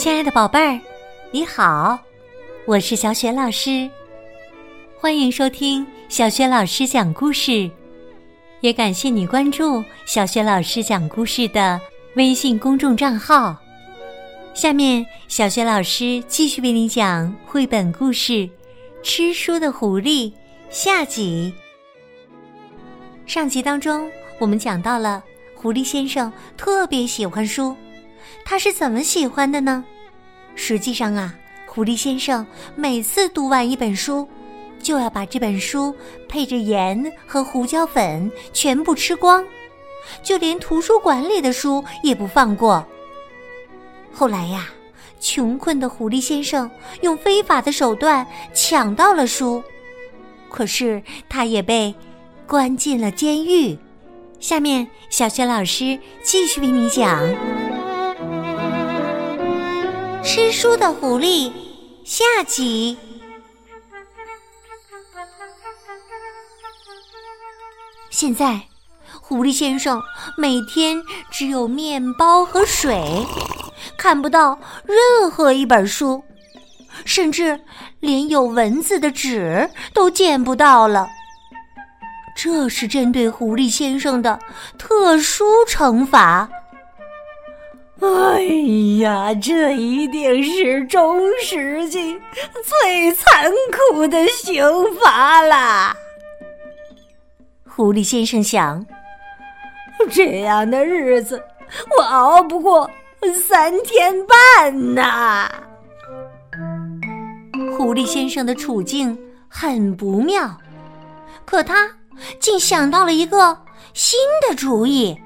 亲爱的宝贝儿，你好，我是小雪老师，欢迎收听小雪老师讲故事，也感谢你关注小雪老师讲故事的微信公众账号。下面，小雪老师继续为你讲绘本故事《吃书的狐狸》下集。上集当中，我们讲到了狐狸先生特别喜欢书。他是怎么喜欢的呢？实际上啊，狐狸先生每次读完一本书，就要把这本书配着盐和胡椒粉全部吃光，就连图书馆里的书也不放过。后来呀，穷困的狐狸先生用非法的手段抢到了书，可是他也被关进了监狱。下面，小雪老师继续为你讲。吃书的狐狸下集。现在，狐狸先生每天只有面包和水，看不到任何一本书，甚至连有文字的纸都见不到了。这是针对狐狸先生的特殊惩罚。哎呀，这一定是中世纪最残酷的刑罚啦！狐狸先生想，这样的日子我熬不过三天半呐。狐狸先生的处境很不妙，可他竟想到了一个新的主意。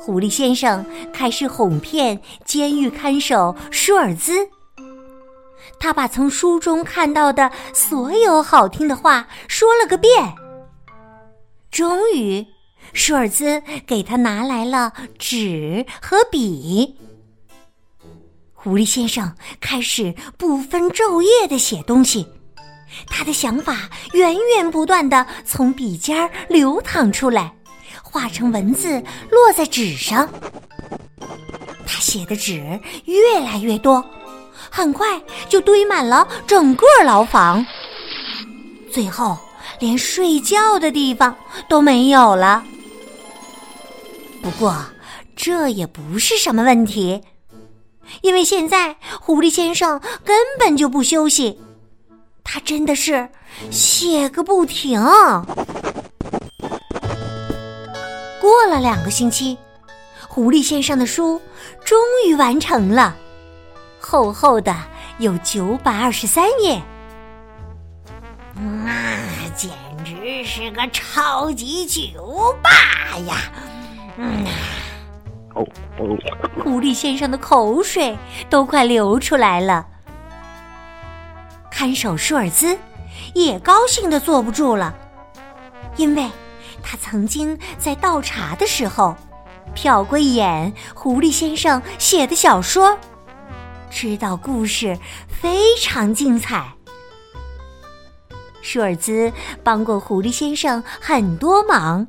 狐狸先生开始哄骗监狱看守舒尔兹，他把从书中看到的所有好听的话说了个遍。终于，舒尔兹给他拿来了纸和笔。狐狸先生开始不分昼夜的写东西，他的想法源源不断的从笔尖流淌出来。化成文字落在纸上，他写的纸越来越多，很快就堆满了整个牢房，最后连睡觉的地方都没有了。不过这也不是什么问题，因为现在狐狸先生根本就不休息，他真的是写个不停。过了两个星期，狐狸先生的书终于完成了，厚厚的有九百二十三页，那简直是个超级酒吧呀！嗯，狐狸先生的口水都快流出来了。看守舒尔兹也高兴的坐不住了，因为。他曾经在倒茶的时候，瞟过一眼狐狸先生写的小说，知道故事非常精彩。舒尔兹帮过狐狸先生很多忙，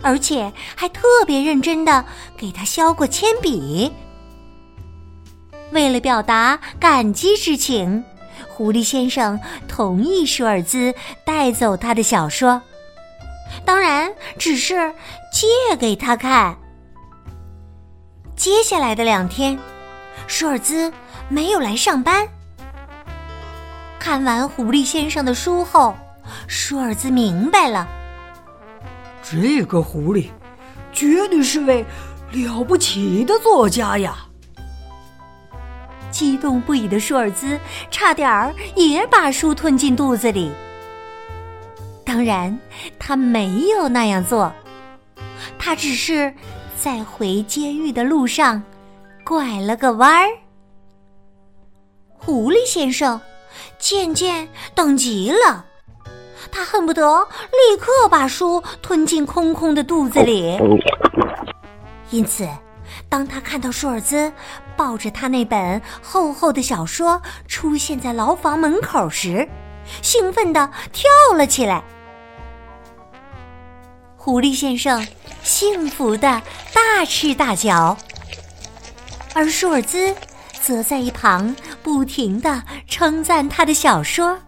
而且还特别认真的给他削过铅笔。为了表达感激之情，狐狸先生同意舒尔兹带走他的小说。当然，只是借给他看。接下来的两天，舒尔兹没有来上班。看完狐狸先生的书后，舒尔兹明白了，这个狐狸绝对是位了不起的作家呀！激动不已的舒尔兹差点儿也把书吞进肚子里。当然，他没有那样做，他只是在回监狱的路上拐了个弯儿。狐狸先生渐渐等急了，他恨不得立刻把书吞进空空的肚子里。因此，当他看到舒尔兹抱着他那本厚厚的小说出现在牢房门口时，兴奋地跳了起来。狐狸先生幸福的大吃大嚼。而舒尔兹则在一旁不停的称赞他的小说，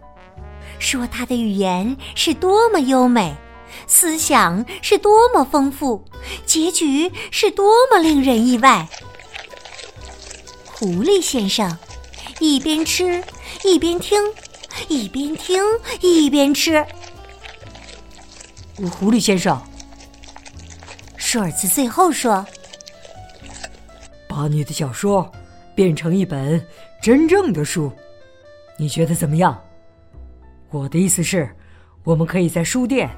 说他的语言是多么优美，思想是多么丰富，结局是多么令人意外。狐狸先生一边吃一边听，一边听一边吃。狐狸先生，舒尔茨最后说。把你的小说变成一本真正的书，你觉得怎么样？我的意思是，我们可以在书店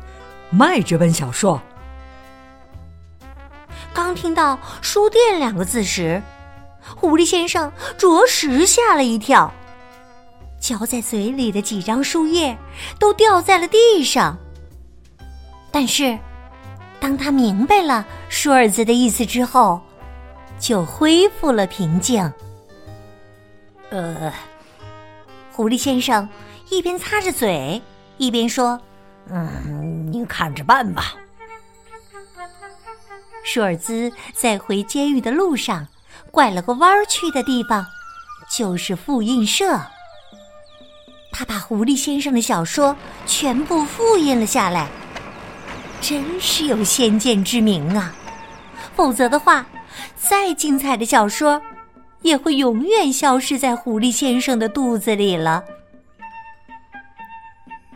卖这本小说。刚听到“书店”两个字时，狐狸先生着实吓了一跳，嚼在嘴里的几张书页都掉在了地上。但是，当他明白了舒尔兹的意思之后，就恢复了平静。呃，狐狸先生一边擦着嘴，一边说：“嗯，你看着办吧。”舒尔兹在回监狱的路上拐了个弯儿去的地方，就是复印社。他把狐狸先生的小说全部复印了下来，真是有先见之明啊！否则的话。再精彩的小说，也会永远消失在狐狸先生的肚子里了。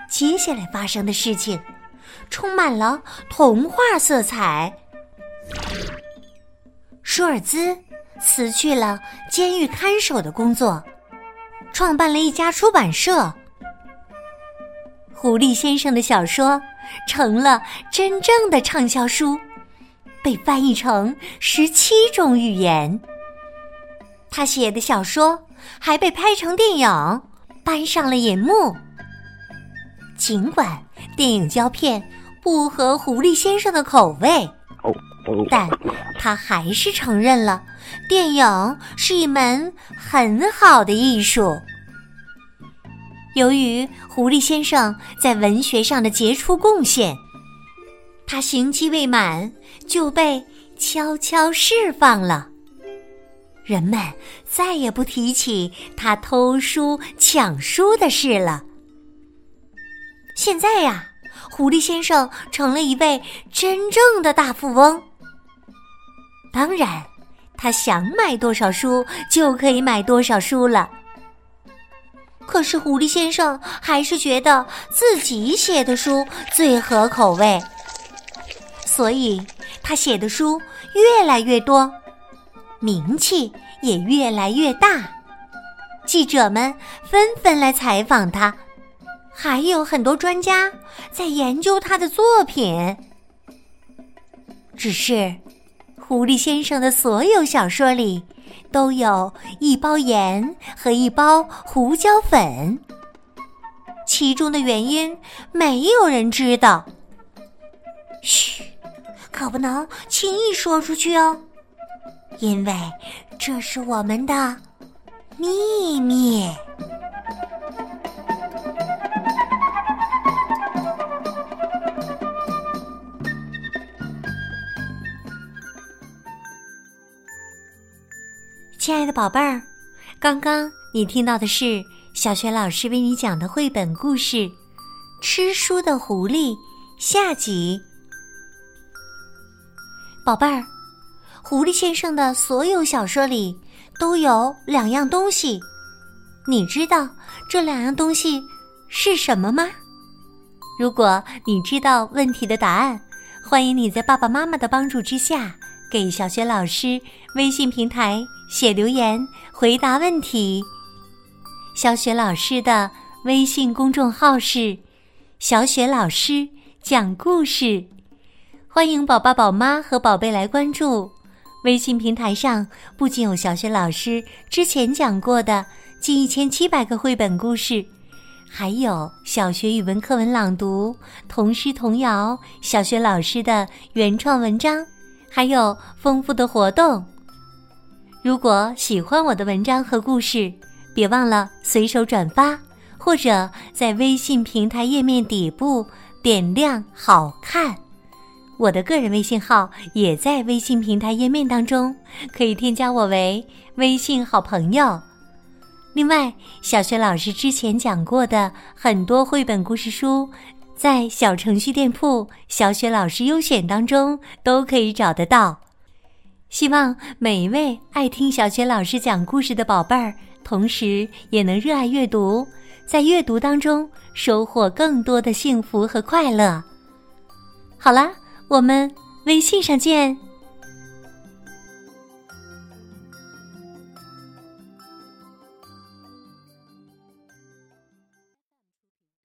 接下来发生的事情，充满了童话色彩。舒尔兹辞去了监狱看守的工作，创办了一家出版社。狐狸先生的小说成了真正的畅销书。被翻译成十七种语言。他写的小说还被拍成电影，搬上了银幕。尽管电影胶片不合狐狸先生的口味，但他还是承认了电影是一门很好的艺术。由于狐狸先生在文学上的杰出贡献。他刑期未满就被悄悄释放了，人们再也不提起他偷书抢书的事了。现在呀，狐狸先生成了一位真正的大富翁。当然，他想买多少书就可以买多少书了。可是，狐狸先生还是觉得自己写的书最合口味。所以，他写的书越来越多，名气也越来越大。记者们纷纷来采访他，还有很多专家在研究他的作品。只是，狐狸先生的所有小说里都有一包盐和一包胡椒粉，其中的原因没有人知道。嘘。可不能轻易说出去哦，因为这是我们的秘密。的宝贝儿，刚刚你听到的是小学老师为你讲的绘本故事《吃书的狐狸》下集。宝贝儿，狐狸先生的所有小说里都有两样东西，你知道这两样东西是什么吗？如果你知道问题的答案，欢迎你在爸爸妈妈的帮助之下，给小雪老师微信平台写留言回答问题。小雪老师的微信公众号是“小雪老师讲故事”。欢迎宝宝、宝妈和宝贝来关注微信平台上，不仅有小学老师之前讲过的近一千七百个绘本故事，还有小学语文课文朗读、童诗童谣、小学老师的原创文章，还有丰富的活动。如果喜欢我的文章和故事，别忘了随手转发，或者在微信平台页面底部点亮“好看”。我的个人微信号也在微信平台页面当中，可以添加我为微信好朋友。另外，小雪老师之前讲过的很多绘本故事书，在小程序店铺“小雪老师优选”当中都可以找得到。希望每一位爱听小雪老师讲故事的宝贝儿，同时也能热爱阅读，在阅读当中收获更多的幸福和快乐。好啦，我们微信上见。